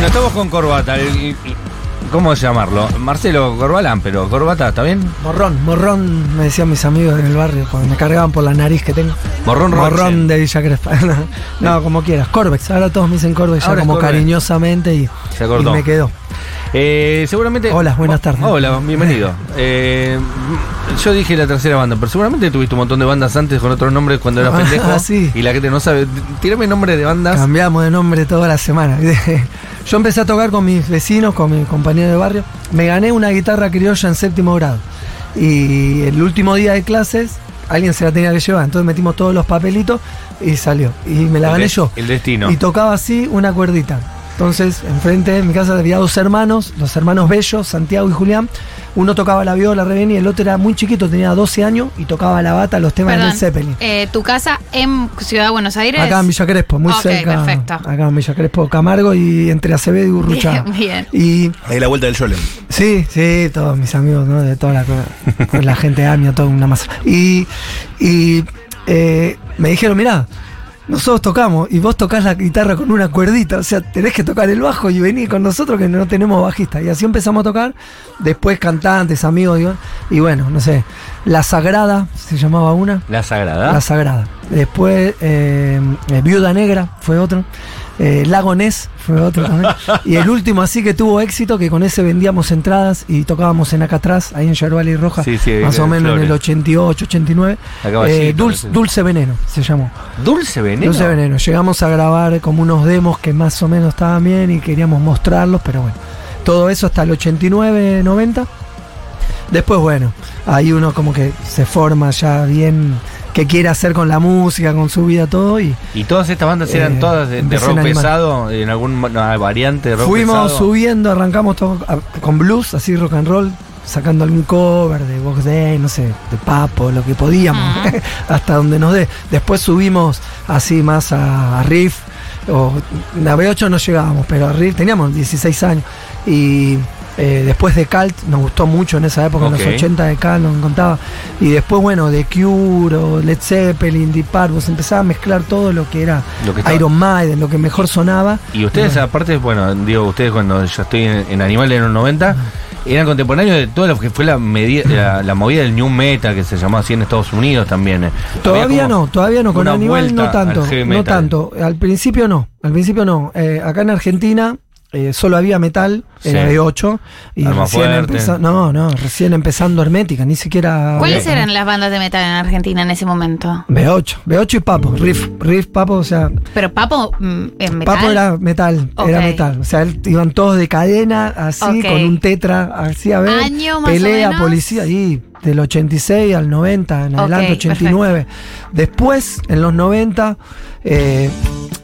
Bueno, estamos con Corbata. el- el- ¿Cómo llamarlo? Marcelo Corbalán, pero Corbata, ¿está bien? Morrón, morrón, me decían mis amigos en el barrio, cuando me cargaban por la nariz que tengo. Morrón Morrón Roxen. de Villa Crespa. no, como quieras. Corbex, ahora todos me dicen Corbex, ya Ahora como Corbex. cariñosamente y, Se y me quedó. Eh, seguramente. Hola, buenas Oh, tardes. Hola, bienvenido. Eh, yo dije la tercera banda, pero seguramente tuviste un montón de bandas antes con otros nombres cuando eras Ah, pendejo. sí. Y la gente no sabe. Tírame nombres de bandas. Cambiamos de nombre toda la semana. Yo empecé a tocar con mis vecinos, con mi compañero de barrio. Me gané una guitarra criolla en séptimo grado. Y el último día de clases, alguien se la tenía que llevar. Entonces metimos todos los papelitos y salió. Y me la El gané yo. el destino. Y tocaba así una cuerdita. Entonces, enfrente de mi casa había dos hermanos, los hermanos Bellos, Santiago y Julián. Uno tocaba la viola, re bien, y el otro era muy chiquito, tenía 12 años y tocaba la bata, los temas de Perdón, Zeppelin. eh, ¿Tu casa en Ciudad de Buenos Aires? Acá en Villa Crespo, muy Ok, cerca. perfecto. Acá en Villa Crespo, Camargo y entre Acevedo y Urruchaga. Bien, bien. Y Ahí la vuelta del Yolem. sí, sí, todos mis amigos, ¿no? De toda la gente de AMIA, toda una masa. Y, y eh, me dijeron, mirá, nosotros tocamos y vos tocás la guitarra con una cuerdita, o sea, tenés que tocar el bajo y venir con nosotros que no tenemos bajista. Y así empezamos a tocar, después cantantes, amigos, y bueno, no sé, La Sagrada se llamaba una. La Sagrada. La Sagrada. Después, eh, eh, Viuda Negra fue otro. Eh, Lago Ness fue otro también. Y el último así que tuvo éxito, que con ese vendíamos entradas y tocábamos en acá atrás, ahí en Yerbal y Roja, Sí, sí, más de o menos en el Flores. 88, 89. La Caballito, Eh, Dulce. Dulce Veneno se llamó. Dulce Veneno. Dulce Veneno. Llegamos a grabar como unos demos que más o menos estaban bien y queríamos mostrarlos, pero bueno. Todo eso hasta el 89, 90. Después, bueno, ahí uno como que se forma ya bien qué quiere hacer con la música, con su vida, todo. Y Y todas estas bandas eran Eh, todas de, rock animal. pesado, en alguna variante de rock fuimos pesado. subiendo, arrancamos todo a- con blues, así rock and roll, sacando algún cover de Box Day, no sé, de Papo, lo que podíamos, Ah. hasta donde nos dé. Después subimos así más a, a riff, o a B8 no llegábamos, pero a riff teníamos 16 años. Y eh, después de Cult nos gustó mucho en esa época, en los 80 de Cult nos encantaba. Y después, bueno, de Cure, o Led Zeppelin, Deep Purple, se empezaba a mezclar todo lo que era Lo que Iron Maiden, lo que mejor sonaba. Y ustedes, Bueno. aparte, bueno, digo, ustedes cuando yo estoy en, en Animales en los 90, eran contemporáneos de todo lo que fue la, medi- la, la movida del New Metal, que se llamó así en Estados Unidos también. eh. Todavía no, todavía no, con Animal no tanto, no tanto. Al principio no, al principio no. Eh, acá en Argentina eh, solo había metal, era Sí. B8 y Arma recién empezando, no, no, recién empezando Hermética, ni siquiera ¿Cuáles había- eran las bandas de metal en Argentina en ese momento? B8, B8 y Papo, Riff, Riff, Papo, o sea, Pero Papo mm, en metal. Papo era metal, era Ok. metal. O sea, él- iban todos de cadena, así, Ok. con un tetra, así a ver. ¿Año más o pelea, menos? policía, y del 86 al 90, en adelante 89. Después, en los 90, eh,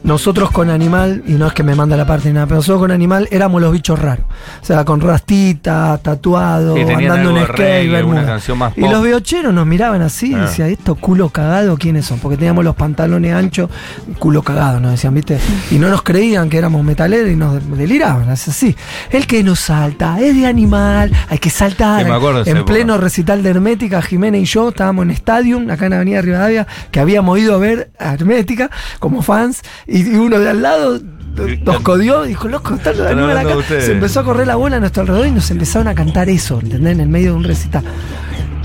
nosotros con Animal, y no es que me manda la parte ni nada, pero nosotros con Animal éramos los bichos raros. O sea, con rastita, tatuado, Sí, andando en skate, Y los biocheros nos miraban así, y Ah. decía, esto culo cagado, ¿quiénes son? Porque teníamos los pantalones anchos, culo cagado, nos decían, ¿viste? Y no nos creían que éramos metaleros y nos deliraban, es así. El que nos salta es de animal, hay que saltar. Sí, me acuerdo en pleno recital de Hermética, Jimena y yo estábamos en Stadium, acá en Avenida Rivadavia, que habíamos ido a ver a Hermética como fans, y uno de al lado nos codió y dijo, loco, Están animal hablando acá. Se empezó a correr la bola a nuestro alrededor y nos empezaron a cantar eso, ¿entendés? En el medio de un recital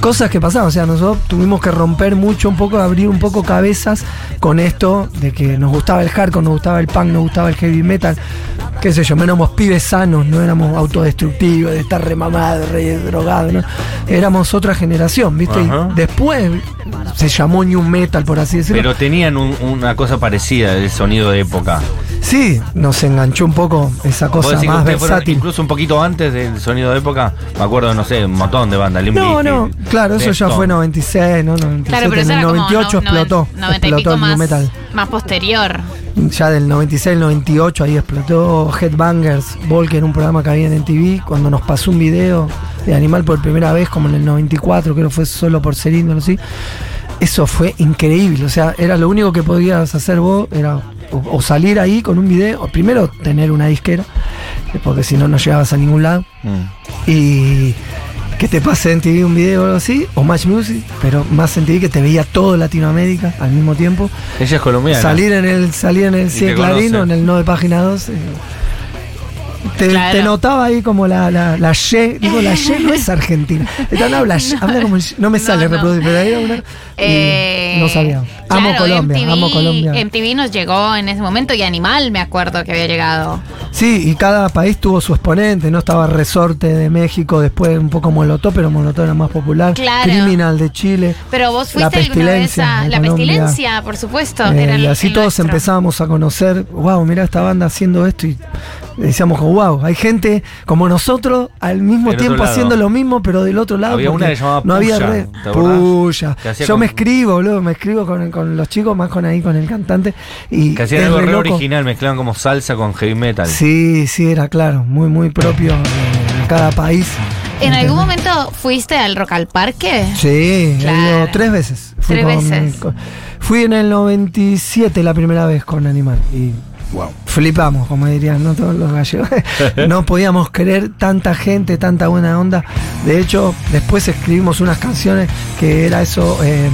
cosas que pasaban, o sea, nosotros tuvimos que romper mucho un poco, abrir un poco cabezas con esto de que nos gustaba el hardcore, nos gustaba el punk, nos gustaba el heavy metal, qué sé yo, no éramos pibes sanos, no éramos autodestructivos, de estar remamados, re drogados, ¿no? éramos otra generación, ¿viste? Ajá. Y después se llamó New Metal, por así decirlo. Pero tenían un- una cosa parecida del sonido de época. sí, nos enganchó un poco esa ¿Puedo cosa más versátil. Incluso un poquito antes del sonido de época. Me acuerdo, no sé, un montón de bandas. Limp No, no, claro, eso ya fue 96, ¿no? 97, Claro, pero en el como 98 no- noven- explotó. 90 y explotó pico el más, New Metal. más posterior. Ya del 96 al 98 ahí explotó Headbangers, Volker, un programa que había en TV, cuando nos pasó un video de Animal por primera vez, como en el 94, creo que fue solo por ser índolo, así. Eso fue increíble, o sea, era lo único que podías hacer vos, era o, o salir ahí con un video, o primero tener una disquera, eh, porque si no, no llegabas a ningún lado, Mm. y que te pase en TV un video o algo así, o Match Music, pero más en TV que te veía todo Latinoamérica al mismo tiempo. Ella es colombiana. Salir en el, salir en el te Cien Clarino, en el 9 página 2. Te, Claro. te notaba ahí como la, la, la Y. Digo, la Y no es argentina. Esta habla, como. No me No, sale no. reproducir, pero era una. Eh, no sabía. Amo claro, Colombia, MTV, amo Colombia. MTV nos llegó en ese momento y Animal me acuerdo que había llegado. Sí, y cada país tuvo su exponente, ¿no? Estaba Resorte de México, después un poco Molotov, pero Molotov era más popular. Claro. Criminal de Chile. Pero vos La fuiste alguna vez Pestilencia a La Colombia. Pestilencia, por supuesto. Eh, era y así el todos nuestro. empezábamos a conocer, wow, mira esta banda haciendo esto y decíamos, wow, hay gente como nosotros al mismo Del tiempo haciendo lo mismo, pero del otro lado. Había una que llamaba no había hacía Yo con- me escribo, boludo, me escribo con, con los chicos, más con ahí, con el cantante. Y Que hacían es algo re re loco. original, mezclaban como salsa con heavy metal. Sí, sí, era claro, muy, muy propio de cada país. ¿En algún momento fuiste al Rock al Parque? Sí, he Claro. ido tres veces. Fui Tres con- veces. con- fui en el 97 la primera vez con Animal y flipamos, como dirían ¿no? todos los gallegos. no podíamos creer tanta gente, tanta buena onda. De hecho, después escribimos unas canciones que era eso, eh,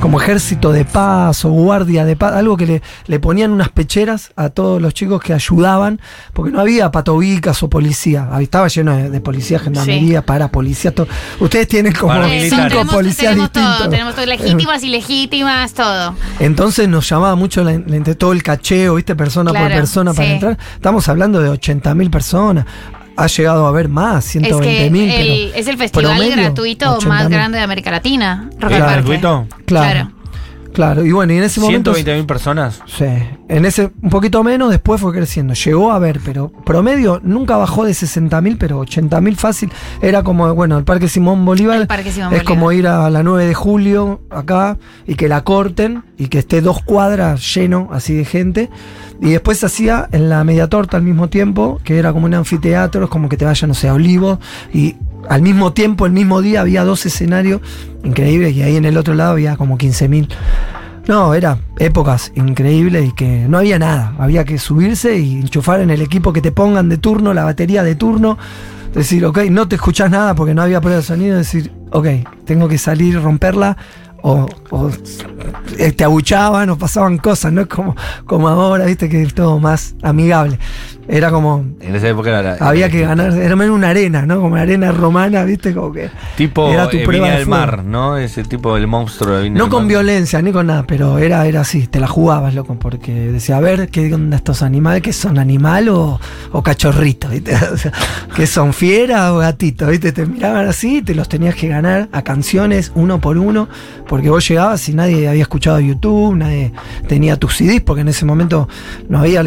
como ejército de paz o guardia de paz, algo que le, le ponían unas pecheras a todos los chicos que ayudaban, porque no había patobicas o policía. Estaba lleno de, de policía, gendarmería, para policía. todo. Ustedes tienen como cinco tenemos, policías tenemos distintos. todo, tenemos todo, legítimas, ilegítimas, todo. Entonces nos llamaba mucho la, la- todo el cacheo, ¿viste? Persona Claro, por persona para sí. entrar. Estamos hablando de 80.000 personas. Ha llegado a haber más, Es 120.000. que el- pero es el festival promedio, gratuito más 80.000. grande de América Latina. Rock ¿Es gratuito? Claro. Claro, y bueno, y en ese momento. 120 mil personas. Sí, en ese un poquito menos, después fue creciendo. Llegó a ver, pero promedio nunca bajó de 60.000, pero 80.000 fácil. Era como, bueno, el Parque Simón Bolívar. El Parque Simón es Bolívar. como ir a la 9 de julio acá y que la corten y que esté dos cuadras lleno así de gente. Y después se hacía en la media torta al mismo tiempo, que era como un anfiteatro, es como que te vayan, no sé, a Olivo. Y al mismo tiempo, el mismo día, había dos escenarios increíbles y ahí en el otro lado había como 15.000. No, era épocas increíbles y que no había nada. Había que subirse y enchufar en el equipo que te pongan de turno, la batería de turno. Decir, ok, no te escuchás nada porque no había prueba de sonido. Decir, ok, tengo que salir, romperla. O, o, te abuchaban o pasaban cosas, no es como, como ahora, viste que es todo más amigable. Era como, En esa época era la- había que ganar, era menos una arena, ¿no? Como una arena romana, viste, como que. Tipo era tu eh, prueba de del. Mar, ¿no? Ese tipo del monstruo de No del con Mar. violencia ni con nada, pero era, era así, te la jugabas, loco, porque decía, a ver, ¿qué onda estos animales? ¿Que son animal o, o cachorritos? ¿viste? O sea, ¿Que son fieras o gatitos? ¿viste? Te miraban así y te los tenías que ganar a canciones uno por uno, porque vos llegabas y nadie había escuchado YouTube, nadie tenía tus CDs, porque en ese momento no había...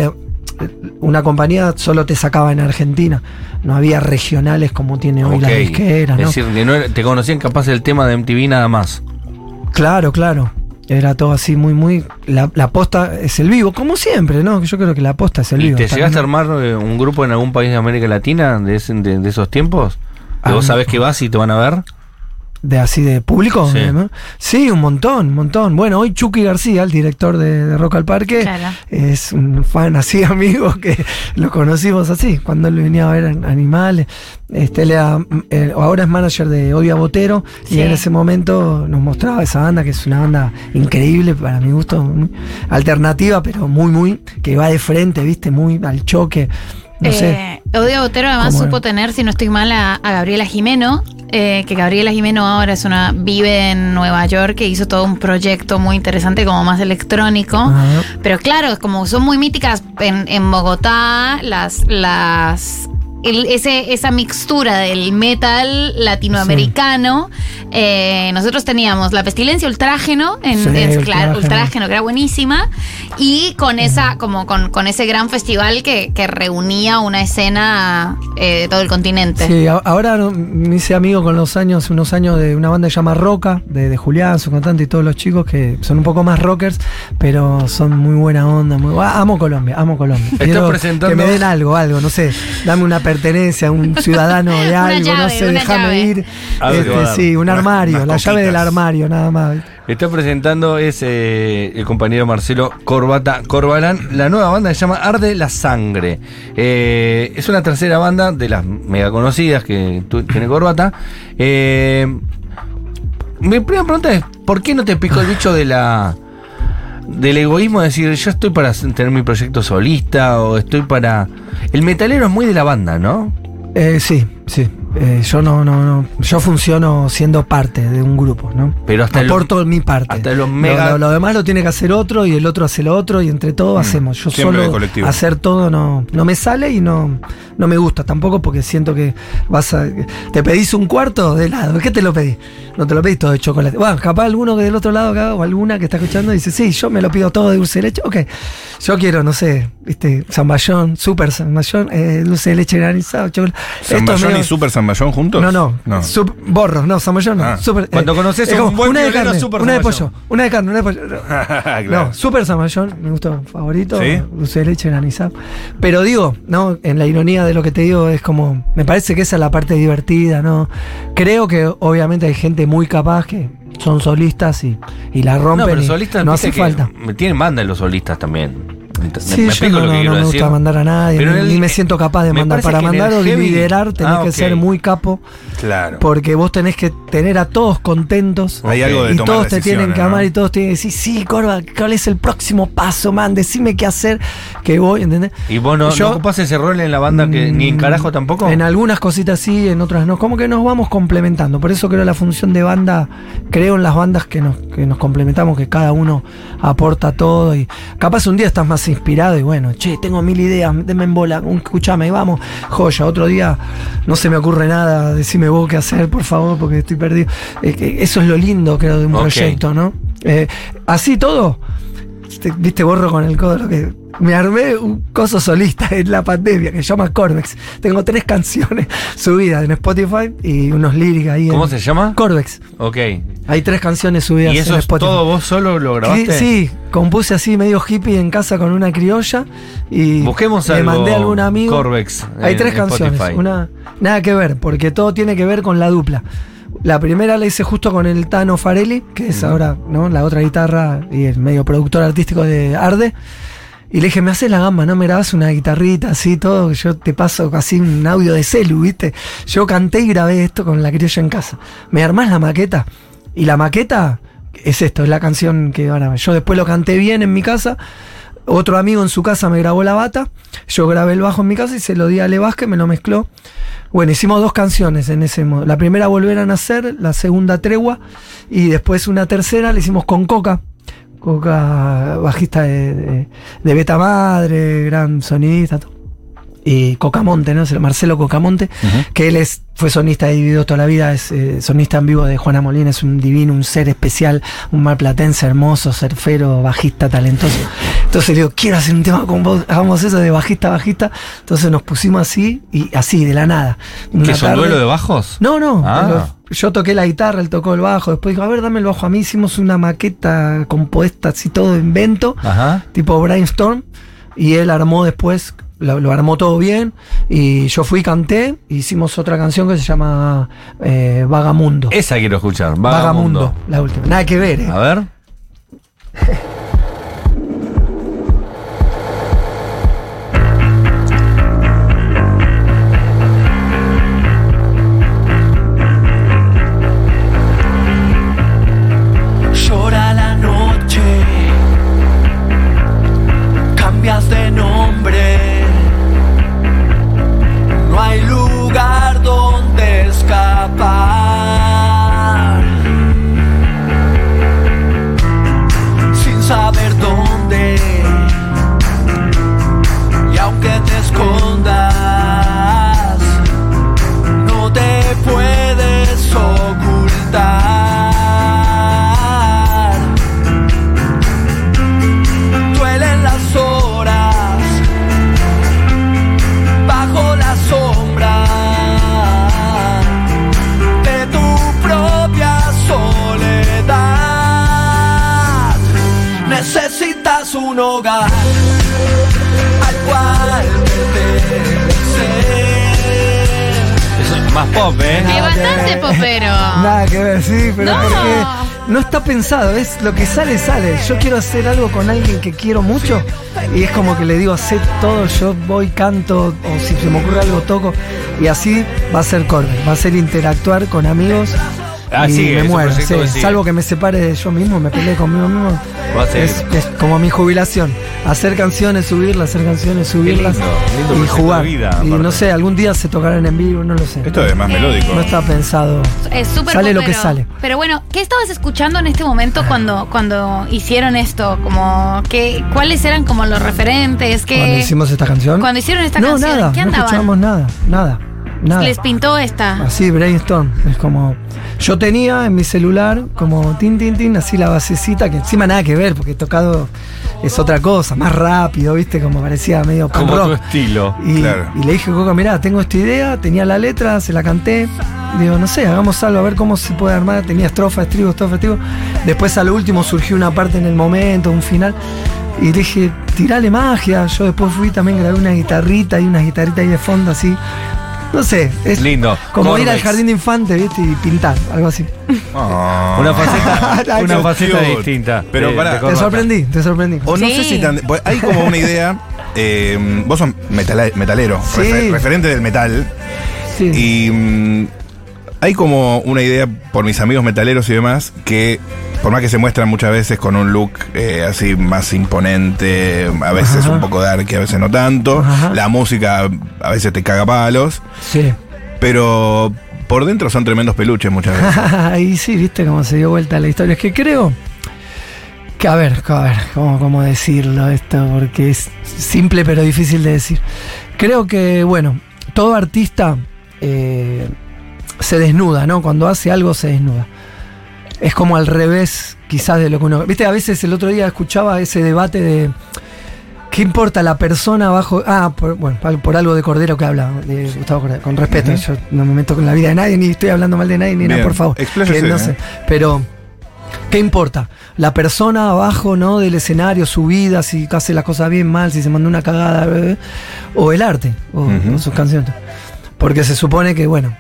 Una compañía solo te sacaba en Argentina, no había regionales como tiene hoy la Ok. disquera, ¿no? Es decir, no era- te conocían capaz el tema de MTV nada más. Claro, claro. Era todo así muy, muy. La, la posta es el vivo, como siempre, ¿no? Yo creo que la posta es el ¿Y vivo. te llegaste a armar eh, un grupo en algún país de América Latina de, ese- de- de esos tiempos? ¿Que Ah, vos sabés que vas y te van a ver? De así de público? Sí. ¿no? Sí, un montón, un montón. Bueno, hoy Chucky García, el director de, de Rock al Parque, Claro. es un fan así, amigo, que lo conocimos así, cuando él venía a ver an- animales. Este, él era, eh, ahora es manager de Odia Botero Sí. y en ese momento nos mostraba esa banda, que es una banda increíble para mi gusto, muy alternativa, pero muy, muy, que va de frente, viste, muy al choque. No sé. Eh, Odio Botero además ¿Cómo supo era? tener, si no estoy mal, a, a Gabriela Jimeno, eh, que Gabriela Jimeno ahora es una vive en Nueva York, que hizo todo un proyecto muy interesante, como más electrónico. Pero claro, como son muy míticas en, en Bogotá, las, las el- ese, esa mixtura del metal latinoamericano. eh, nosotros teníamos la pestilencia ultrágeno, en, Sí, en- Ultrágeno. ultrágeno, que era buenísima, y con esa, como con, con ese gran festival que, que reunía una escena eh, de todo el continente. Sí, a- ahora me hice amigo con los años, unos años de una banda que se llama Roca, de, de Julián, su cantante y todos los chicos que son un poco más rockers, pero son muy buena onda. Muy, ah, amo Colombia, amo Colombia. Estás Quiero presentando- Que me den algo, algo, no sé, dame una pertenencia, un ciudadano de algo, no sé, déjame ir. Este, a sí, un armario, unas la llave del armario, nada más. Está presentando es eh, el compañero Marcelo Corbata Corbalán, la nueva banda se llama Arde la Sangre. Eh, es una tercera banda de las mega conocidas que tiene Corbata. Eh, mi primera pregunta es, ¿por qué no te picó el bicho de la del egoísmo de decir, yo estoy para tener mi proyecto solista o estoy para... El metalero es muy de la banda, ¿no? Eh, sí, sí. Eh, yo no, no, no. Yo funciono siendo parte de un grupo, ¿no? Pero hasta lo- Aporto mi parte. hasta los Lo- mega- Lo, lo demás lo tiene que hacer otro y el otro hace lo otro y entre todos hacemos. Yo Siempre solo hacer todo no, no me sale y no, no me gusta tampoco porque siento que vas a. Te pedís un cuarto de helado. ¿Qué te lo pedís? No te lo pedís todo de chocolate. Bueno, capaz alguno que del otro lado acá o alguna que está escuchando dice, sí, yo me lo pido todo de dulce de leche. Ok. Yo quiero, no sé, este, zamballón, super zamballón, eh, dulce de leche granizado, chocolate. Esto es ¿Zamballón medio- y Super Zamballón juntos? no, no. No. Sup- borros, no, zamballón no. Ah. Super, Cuando conoces un como buen una de carne, super una de pollo, una de carne, una de pollo. Claro. No, super zamballón, me gustó, favorito, ¿Sí? dulce de leche granizado. Pero digo, no, en la ironía de lo que te digo es como, me parece que esa es la parte divertida, ¿no? Creo que obviamente hay gente muy capaz que son solistas y, y la rompen No, pero solistas no hace que falta. me Tienen banda los solistas también. Me- Sí, me yo no, lo que no, no me decir. gusta mandar a nadie, Pero ni, en el- ni me siento capaz de mandar. Para mandar o heavy- liderar tenés Ah, que ser muy capo. Claro. Porque vos tenés que tener a todos contentos. Hay algo de y tomar todos te tienen que amar ¿no? y todos tienen que decir, sí, Corva, ¿cuál es el próximo paso, man? Decime qué hacer, que voy, ¿entendés? ¿Y vos no, Yo- no ocupás ese rol en la banda que ni en Mm, carajo tampoco? En algunas cositas sí, en otras no. Como que nos vamos complementando. Por eso creo la función de banda, creo en las bandas que nos, que nos complementamos, que cada uno aporta todo. Y capaz un día estás más inspirado y bueno, che, tengo mil ideas, deme en bola, un- escuchame, vamos, joya. Otro día no se me ocurre nada, decime vos qué hacer, por favor, porque estoy perdido. Eh, eso es lo lindo, creo, de un proyecto, ¿no? Eh, así todo, viste, borro con el codo lo que. Me armé un coso solista en la pandemia que se llama Corvex. Tengo tres canciones subidas en Spotify y unos lyrics ahí. ¿Cómo en- se llama? Corvex. Ok. Hay tres canciones subidas ¿Y eso en es Spotify. todo vos solo lo Sí, grabaste? Sí, compuse así medio hippie en casa con una criolla y Busquemos le algo mandé a algún amigo. Corvex Hay en tres canciones, Spotify. una nada que ver, porque todo tiene que ver con la dupla. La primera la hice justo con el Tano Farelli, que es ahora ¿no? la otra guitarra y el medio productor artístico de Arde. Y le dije, me haces la gamba, ¿no? Me grabas una guitarrita así, todo, yo te paso casi un audio de celu, ¿viste? Yo canté y grabé esto con la criolla en casa. ¿Me armás la maqueta? Y la maqueta es esto, es la canción que van a ver. Yo después lo canté bien en mi casa. Otro amigo en su casa me grabó la bata. Yo grabé el bajo en mi casa y se lo di a Ale Vázquez, me lo mezcló. Bueno, hicimos dos canciones en ese modo. La primera, Volver a Nacer, la segunda, Tregua. Y después una tercera la hicimos con Coca. Coca, bajista de, de, Beta Madre, gran sonidista. todo. Y Cocamonte, ¿no? Es el Marcelo Cocamonte, que él es, fue sonista de Dividido toda la vida, es eh, sonista en vivo de Juana Molina, es un divino, un ser especial, un marplatense hermoso, surfero, bajista, talentoso. Entonces le digo, quiero hacer un tema con vos, hagamos eso de bajista, bajista. Entonces nos pusimos así, y así, de la nada. ¿Qué Una es un duelo de bajos? no, no. Ah. Yo toqué la guitarra, él tocó el bajo. Después dijo, a ver, dame el bajo a mí. Hicimos una maqueta compuesta, así todo invento, Ajá. tipo brainstorm. Y él armó después, lo, lo armó todo bien. Y yo fui, canté. hicimos otra canción que se llama eh, Vagamundo. Esa quiero escuchar. Vagamundo. Vagamundo. la última. Nada que ver, ¿eh? A ver. un hogar al cual pertenecer. Eso es más pop, ¿eh? Es bastante popero. Nada que ver, sí, pero No. porque no está pensado, es lo que sale, sale. Yo quiero hacer algo con alguien que quiero mucho y es como que le digo, hacé todo, yo voy, canto, o si se me ocurre algo, toco. Y así va a ser Corbin, va a ser interactuar con amigos. Ah, y sigue, me muero. sí. Salvo que me separe de yo mismo, me peleé conmigo mismo. Es, es como mi jubilación. Hacer canciones, subirlas, hacer canciones, subirlas. lindo, lindo y jugar. vida, y no sé, algún día se tocarán en vivo, no lo sé. Esto es más Eh, melódico. No está pensado. Es súper Sale lo que sale. Pero bueno, ¿qué estabas escuchando en este momento cuando, cuando hicieron esto? Como que, ¿Cuáles eran como los referentes? que Cuando hicimos esta canción. cuando hicieron esta no, canción, nada, ¿qué no andaban? escuchábamos nada, nada, nada. Les pintó esta. Así, brainstorm. Es como. Yo tenía en mi celular como tin, tin, tin, así la basecita, que encima nada que ver, porque tocado es otra cosa, más rápido, ¿viste? Como parecía medio punk Como tu estilo. Y, Claro. y le dije, Coca, mirá, tengo esta idea, tenía la letra, se la canté. Digo, no sé, hagamos algo, a ver cómo se puede armar. Tenía estrofa, estribo, estrofa, estribo. Después a lo último surgió una parte en el momento, un final. Y dije, tirale magia. Yo después fui también, grabé una guitarrita y una guitarrita ahí de fondo, así. No sé, es Lindo. como ir al jardín de infantes, ¿viste? Y pintar, algo así. Ah. Una faceta, una faceta distinta. Pero de- pará, de Te sorprendí, te sorprendí. O no Sí. sé si tan. pues hay como una idea. eh, vos sos metalero, Sí. refer- referente del metal. Sí. Y mm, hay como una idea por mis amigos metaleros y demás que, por más que se muestran muchas veces con un look eh, así más imponente, a veces Ajá. un poco dark y a veces no tanto, Ajá. la música a veces te caga palos, Sí. pero por dentro son tremendos peluches muchas veces. Ahí sí, viste cómo se dio vuelta la historia. Es que creo que, a ver, a ver, ¿cómo, cómo decirlo esto? Porque es simple pero difícil de decir. Creo que, bueno, todo artista eh, se desnuda, ¿no? Cuando hace algo se desnuda. Es como al revés, quizás, de lo que uno. Viste, a veces el otro día escuchaba ese debate de. ¿Qué importa la persona bajo.? Ah, por, bueno, por, algo de Cordero que habla, de Gustavo Cordero, con respeto. Yo no me meto con la vida de nadie, ni estoy hablando mal de nadie, ni nada, por favor. Que no ¿eh? Pero. ¿Qué importa? La persona abajo, ¿no? Del escenario, su vida, si hace las cosas bien, mal, si se mandó una cagada, eh, o el arte, o sus canciones. Porque se supone que, bueno,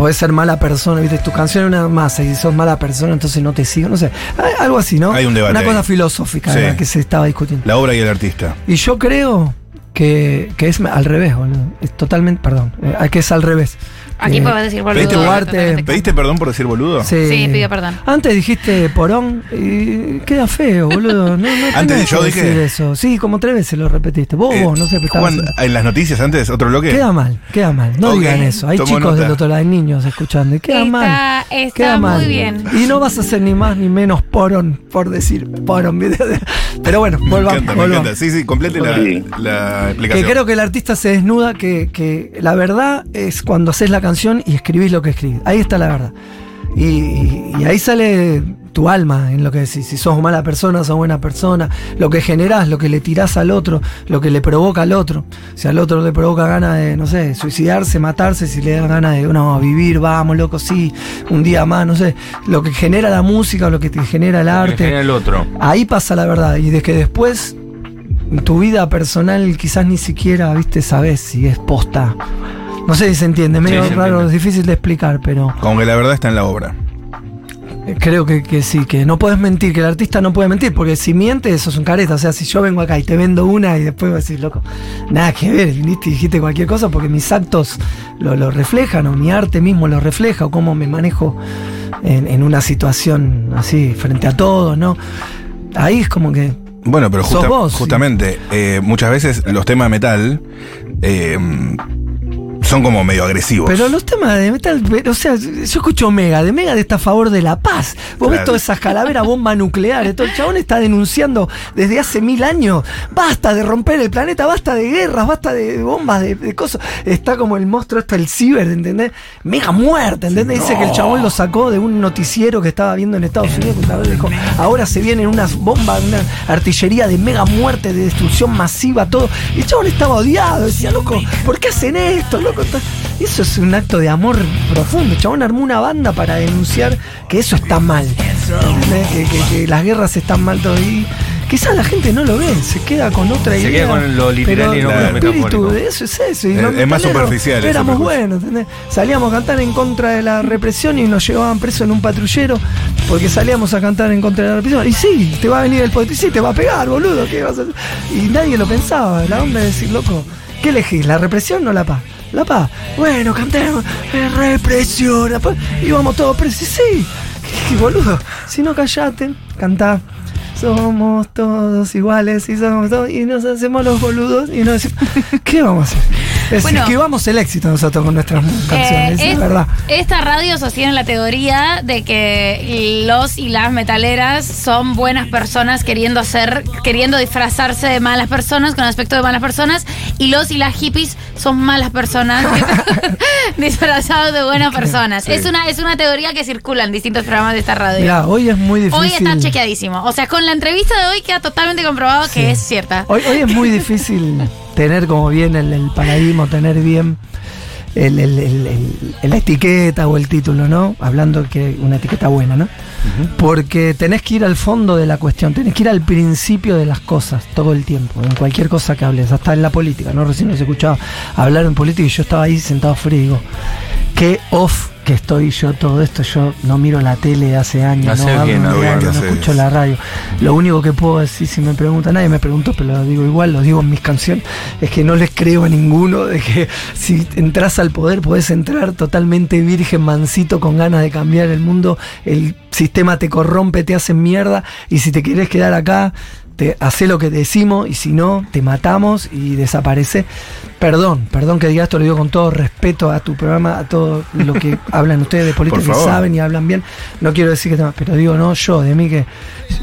podés ser mala persona, ¿viste? Tu canción es una masa y si sos mala persona, entonces no te sigo, no sé. Hay- Algo así, ¿no? Hay un debate Una cosa filosófica Sí. era que se estaba discutiendo. La obra y el artista. Y yo creo que, que es al revés, boludo. Es totalmente, perdón, eh, que es al revés. Aquí Que- puedes decir boludo. ¿Pediste perdón por decir boludo? Sí. Sí, pidió perdón. Antes dijiste porón y queda feo, boludo. No, no Antes yo dije- decir eso. Sí, como tres veces lo repetiste. Vos, Eh, vos, no sé, pero estabas- Juan, en las noticias antes, otro bloque. Queda mal, queda mal. No digan eso. Hay tomo chicos nota. del otro lado, hay niños escuchando. Y queda Está- mal. está queda muy mal. bien. Y no vas a ser ni más ni menos porón, por decir porón. Pero bueno, Me volvamos. me volvamos. encanta. Sí, sí, complete la, la Que explicación. creo que el artista se desnuda, que, que la verdad es cuando haces la canción y escribís lo que escribís. Ahí está la verdad. Y, y- y ahí sale tu alma en lo que decís. Si sos mala persona, sos buena persona. Lo que generás, lo que le tirás al otro, lo que le provoca al otro. Si al otro le provoca ganas de, no sé, suicidarse, matarse, si le da ganas de, no, vivir, vamos, loco, sí, un día más, no sé. Lo que genera la música, lo que te genera el Que arte. genera el otro. Ahí pasa la verdad. Y de que después tu vida personal quizás ni siquiera, viste, sabes si es posta. No sé si se entiende, medio Sí, se raro, entiende. es difícil de explicar, pero Como que la verdad está en la obra. eh, creo que, que sí, que no puedes mentir, que el artista no puede mentir, porque si miente, eso es un careta. O sea, si yo vengo acá y te vendo una y después vas a decir, loco, nada que ver, viniste y dijiste cualquier cosa, porque mis actos lo, lo reflejan, o mi arte mismo lo refleja, o cómo me manejo en, en una situación así, frente a todos, ¿no? Ahí es como que Bueno, pero justa- vos, sí. justamente, eh, muchas veces los temas de metal eh, son como medio agresivos. Pero los temas de metal, o sea, yo escucho Mega, de Mega está a favor de la paz. Vos ves Claro. todas esas calaveras, bombas nucleares, todo el chabón está denunciando desde hace mil años. Basta de romper el planeta, basta de guerras, basta de bombas, de, de cosas. Está como el monstruo esto, el ciber, ¿entendés? Mega muerte, ¿entendés? Dice que el chabón lo sacó de un noticiero que estaba viendo en Estados Unidos. que dijo, ahora se vienen unas bombas, una artillería de mega muerte, de destrucción masiva, todo. Y el chabón estaba odiado, decía, loco, ¿por qué hacen esto, loco? Eso es un acto de amor profundo. El chabón armó una banda para denunciar que eso está mal. Que, que- que las guerras están mal todo. Y quizás la gente no lo ve, se queda con otra Se idea. queda con lo literal y no con lo el espíritu metafórico. de eso es eso. y Es- es más superficial Éramos buenos, ¿entendés? Salíamos a cantar en contra de la represión y nos llevaban preso en un patrullero porque salíamos a cantar en contra de la represión. Y sí, te va a venir el policía y sí, te va a pegar, boludo. ¿qué vas a hacer? Y nadie lo pensaba. La onda de decir, loco, ¿qué elegís? ¿La represión o la paz? La Paz. Bueno, cantemos. Es represión. La Paz. Y vamos todos presos. Sí. ¿Qué, qué boludo? Si no callate, cantá. Somos todos iguales y somos todos. Y nos hacemos los boludos y nos decimos. ¿Qué vamos a hacer? Es Bueno. esquivamos el éxito nosotros con nuestras canciones, Eh, es es- verdad. Esta radio sostiene la teoría de que los y las metaleras son buenas personas queriendo ser, queriendo disfrazarse de malas personas con aspecto de malas personas y los y las hippies son malas personas disfrazados de buenas personas. Sí. Es una es una teoría que circula en distintos programas de esta radio. Mirá, hoy es muy difícil. Hoy está chequeadísimo. O sea, con la entrevista de hoy queda totalmente comprobado Sí. que es cierta. Hoy, hoy es muy difícil tener como bien el, el paradigma, tener bien el- la etiqueta o el título, ¿no? Hablando que una etiqueta buena, ¿no? Porque tenés que ir al fondo de la cuestión, tenés que ir al principio de las cosas todo el tiempo, en cualquier cosa que hables, hasta en la política, ¿no? Recién nos escuchaba hablar en política y yo estaba ahí sentado frío y digo, qué off que estoy yo todo esto, yo no miro la tele hace años, no, hablo bien, no escucho la radio. Lo único que puedo decir, si me preguntan, nadie me preguntó, pero lo digo igual, lo digo en mis canciones, es que no les creo a ninguno de que si entras al poder podés entrar totalmente virgen, mansito, con ganas de cambiar el mundo, el sistema te corrompe, te hace mierda, y si te querés quedar acá, te hace lo que decimos, y si no, te matamos y desaparece. Perdón, perdón que diga esto, lo digo con todo respeto a tu programa, a todo lo que hablan ustedes de política, que saben y hablan bien. No quiero decir que pero digo no yo, de mí que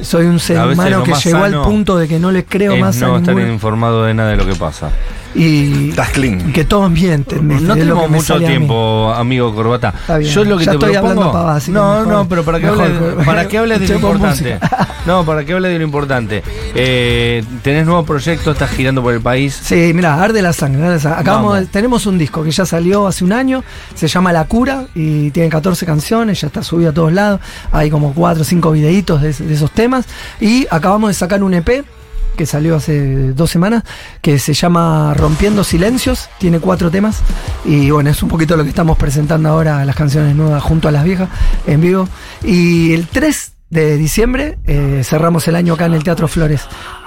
soy un ser humano que llegó al punto de que no le creo más a no estar informado de nada de lo que pasa. Y Estás clean. que todos mienten. No Es lo tenemos mucho tiempo, amigo Corbata. Está bien. Yo lo que Ya te estoy propongo. hablando así que no, mejor- no, pero para que hables, para que hables de lo importante. No, para que hables de lo importante. Eh, tenés nuevos proyectos, estás girando por el país. Sí, mira, arde la sangre. arde la sangre. Acabamos de- tenemos un disco que ya salió hace un año, se llama La Cura y tiene 14 canciones, ya está subido a todos lados. Hay como 4 o 5 videitos de, de esos temas. Y acabamos de sacar un EP que salió hace dos semanas, que se llama Rompiendo Silencios, tiene cuatro temas. Y bueno, es un poquito lo que estamos presentando ahora, las canciones nuevas junto a las viejas en vivo. Y el 3 de diciembre eh, cerramos el año acá en el Teatro Flores,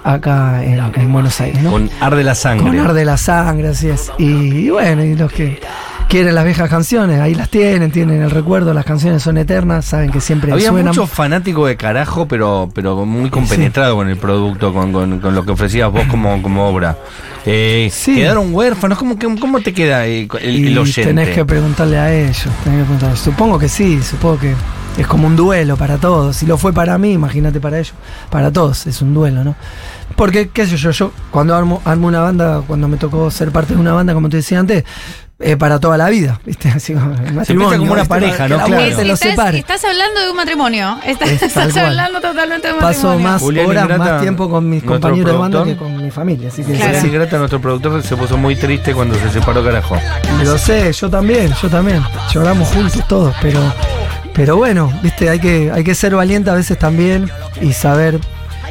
acá en, en Buenos Aires. ¿no? Con Arde la Sangre. Con Arde la Sangre, así es. Y, y bueno, y los que quieren las viejas canciones, ahí las tienen, tienen el recuerdo, las canciones son eternas, saben que siempre Había suenan. muchos fanáticos de carajo, pero, pero muy compenetrado con el producto, con, con- con lo que ofrecías vos como, como obra. Eh, Sí. ¿Quedaron huérfanos? ¿Cómo, cómo, te queda el, el oyente? tenés que preguntarle a ellos, tenés que preguntarle. Supongo que sí, supongo que es como un duelo para todos. Si lo fue para mí, imagínate para ellos. Para todos es un duelo, ¿no? Porque, qué sé yo, yo cuando armo, armo una banda, cuando me tocó ser parte de una banda, como te decía antes, eh, para toda la vida, ¿viste? Así como matrimonio, como una ¿viste? pareja, ¿no? la Claro. muerte los estás, separe. estás hablando de un matrimonio. Estás, Es estás hablando totalmente de un Paso matrimonio. más Julián horas, Ingrata, más tiempo con mis compañeros de banda que con mi familia. Así que Claro. sí, Sí, Grata, nuestro productor, se puso muy triste cuando se separó carajo. Lo sé, yo también, yo también. Lloramos juntos todos, pero, pero bueno, viste, hay que, hay que ser valiente a veces también y saber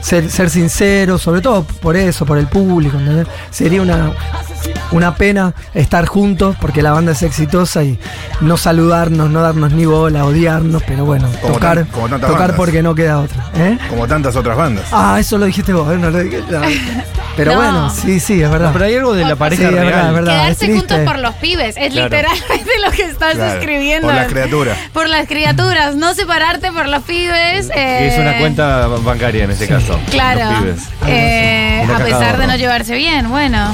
ser, ser sincero, sobre todo por eso, por el público. ¿entendés? Sería una, una pena estar juntos porque la banda es exitosa y no saludarnos, no darnos ni bola, odiarnos, pero bueno, Como tocar, tan- como tantas tocar bandas. porque no queda otra. ¿eh? Como tantas otras bandas. Ah, eso lo dijiste vos, ¿eh? no lo dije. Pero No. bueno, sí, sí, es verdad. Pero hay algo de la pareja Sí, es verdad, es verdad. Quedarse es juntos por los pibes. Es Claro. literalmente lo que estás Claro, escribiendo. por las criaturas. Por las criaturas. No separarte por los pibes. Eh, es una cuenta bancaria en este caso. Claro. Los pibes. Eh, a pesar de no llevarse bien, bueno.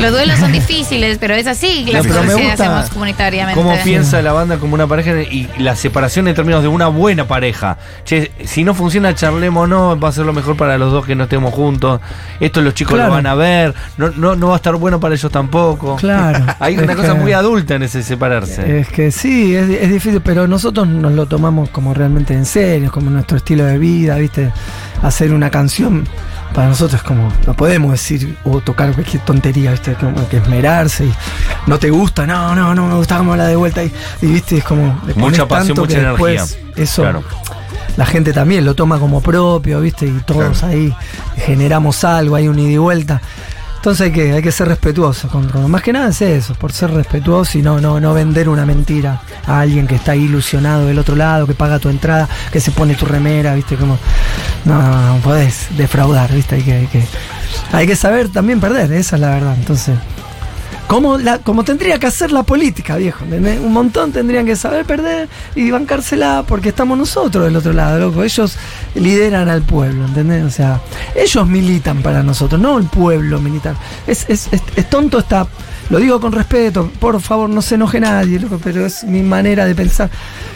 Los duelos son difíciles, pero es así las No, pero me cosas que gusta hacemos comunitariamente. ¿Cómo piensa la banda como una pareja y la separación en términos de una buena pareja? Che, si no funciona, charlemos no, va a ser lo mejor para los dos que no estemos juntos. Esto los chicos Claro. lo van a ver, no, no, no va a estar bueno para ellos tampoco. Claro. Hay una cosa que- muy adulta en ese separarse. Es que sí, es, es difícil, pero nosotros nos lo tomamos como realmente en serio, como nuestro estilo de vida, ¿viste? Hacer una canción para nosotros es como, no podemos decir o tocar cualquier tontería, ¿viste? Como que esmerarse y no te gusta, no, no, no me gusta como la de vuelta y, y, ¿viste? Es como, le Mucha pasión, tanto mucha que energía. después Eso, Claro. la gente también lo toma como propio, ¿viste? Y todos Claro. ahí generamos algo, hay un ida y vuelta. Entonces hay que, hay que ser respetuoso. Con, con- más que nada es eso, por ser respetuoso y no, no, no vender una mentira a alguien que está ilusionado del otro lado, que paga tu entrada, que se pone tu remera, ¿viste? Como, no, no, no podés defraudar, ¿viste? Hay que, hay que, hay que saber también perder, esa es la verdad. Entonces, como, la, tendría que hacer la política, viejo. Un montón tendrían que saber perder y bancársela porque estamos nosotros del otro lado, loco. Ellos lideran al pueblo, ¿entendés? O sea, ellos militan para nosotros, no el pueblo militar. Es, es, es, tonto esta. Lo digo con respeto, por favor, no se enoje nadie, loco, pero es mi manera de pensar.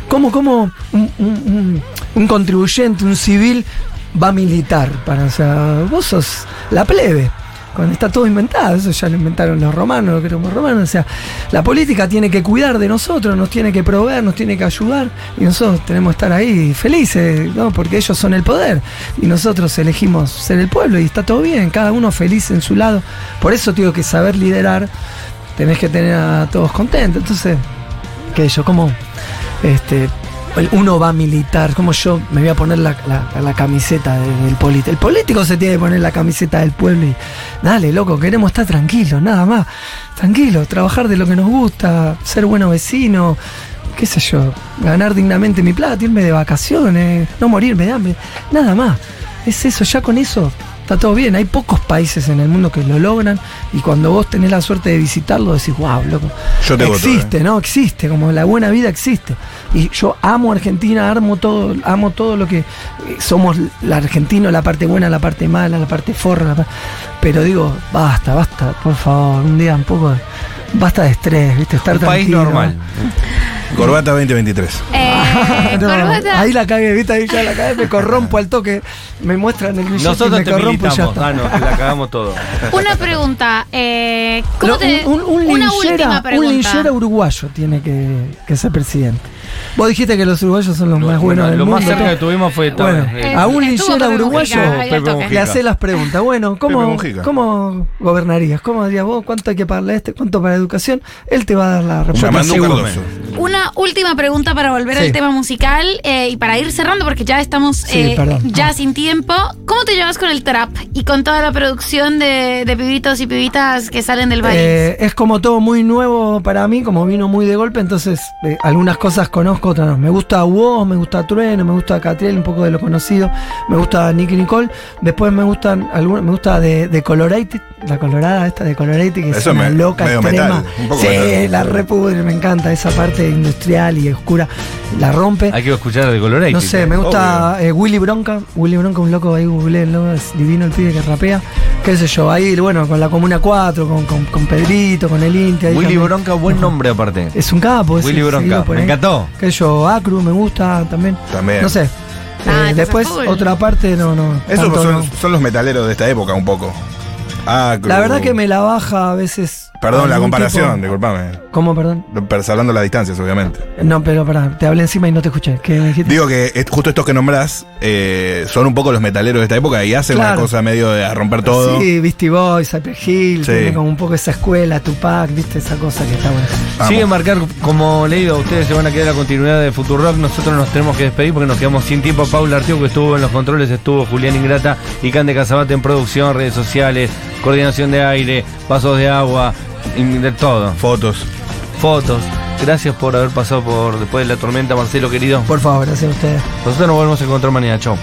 ¿Cómo, cómo un contribuyente, un civil, va a militar? Para, o sea, vos sos la plebe. Cuando está todo inventado, eso ya lo inventaron los romanos, lo que romanos. O sea, la política tiene que cuidar de nosotros, nos tiene que proveer, nos tiene que ayudar, y nosotros tenemos que estar ahí felices, ¿no? Porque ellos son el poder, y nosotros elegimos ser el pueblo, y está todo bien, cada uno feliz en su lado. Por eso digo que saber liderar, tenés que tener a todos contentos. Entonces, que yo como este uno va a militar, como yo me voy a poner la, la- camiseta de- del político. El político se tiene que poner la camiseta del pueblo y dale, loco, queremos estar tranquilos, nada más. Tranquilos, trabajar de lo que nos gusta, ser buenos vecinos, qué sé yo, ganar dignamente mi plata, irme de vacaciones, no morirme de nada más. Es eso, ya con eso está todo bien. Hay pocos países en el mundo que lo logran y cuando vos tenés la suerte de visitarlo decís, wow, loco. Yo te voto, existe, eh. ¿no? Existe, como la buena vida existe. Y yo amo Argentina, amo todo, amo todo lo que eh, somos la argentino, la parte buena, la parte mala, la parte forra. la pero digo, basta, basta, por favor, un día un poco, de- basta de estrés, ¿viste? Estar Un país tranquilo. normal. Corbata 2023. Eh, No, corbata. ahí la cagué, ¿viste? Ahí ya la cagué, me corrompo al toque, me muestran el billete y Nosotros me te corrompo y ya está. Ah, no, la cagamos todo. Una pregunta. Eh, ¿cómo No, te- un, un, un una linchera, última un pregunta. linchera uruguayo tiene que, que ser presidente. Vos dijiste que los uruguayos son los Lo- más buenos lo del más mundo. cerca todo. que tuvimos fue Bueno, eh, a un linchera uruguayo Mujica, le hace las preguntas. Bueno, ¿cómo. ¿cómo gobernarías? ¿Cómo dirías vos? ¿Cuánto hay que pagarle a este? ¿Cuánto para educación? Él te va a dar la respuesta. Llamando un. Una última pregunta para volver Sí. al tema musical eh, y para ir cerrando porque ya estamos Sí, eh, ya Ah. sin tiempo. ¿Cómo te llevas con el trap y con toda la producción de, de pibitos y pibitas que salen del país? Eh, es como todo muy nuevo para mí, como vino muy de golpe, entonces eh, algunas cosas conozco, otras no. Me gusta Woz, me gusta Trueno, me gusta Catriel, un poco de lo conocido, me gusta Nicky Nicole, después me gustan algunas, me gusta de, de Colorated, la colorada esta de Colorated, que es Eso una me- loca extrema. metal, un poco sí, metal. la repudre, me encanta esa parte industrial y oscura, la rompe. Hay que escuchar de Colorate. No sé, me gusta eh, Willy Bronca. Willy Bronca, un loco ahí, es divino el pibe que rapea. Qué sé yo, ahí, bueno, con la Comuna 4, con, con, con Pedrito, con el Inti. Willy también. Bronca, buen nombre aparte. Es un capo, ese, Willy Bronca, me ahí. encantó. Qué sé yo, Acru me gusta también. También. No sé. Ah, Eh, después, otra parte, no, no. Esos son, no. son los metaleros de esta época, un poco. Ah, La verdad que me la baja a veces. Perdón, la comparación, tipo- disculpame. ¿Cómo, perdón? Per- Salvando las distancias, obviamente. No, pero pará, te hablé encima y no te escuché. ¿Qué me dijiste? Digo que es- justo estos que nombrás eh, son un poco los metaleros de esta época y hacen Claro. una cosa medio de a romper todo. Sí, Beastie Boys, Cyper Hill, Sí. tiene como un poco esa escuela, Tupac, viste, esa cosa que está buena. Sigue marcar, como le digo, ustedes se van a quedar la continuidad de Futurock. Nosotros nos tenemos que despedir porque nos quedamos sin tiempo. Paula Artigo, que estuvo en los controles, estuvo Julián Ingrata y Cande Casabate en producción, redes sociales, coordinación de aire, vasos de agua, de todo. Fotos. Fotos. Gracias por haber pasado por después de la tormenta, Marcelo querido. Por favor, gracias a ustedes. Nosotros nos volvemos a encontrar mañana. Chau.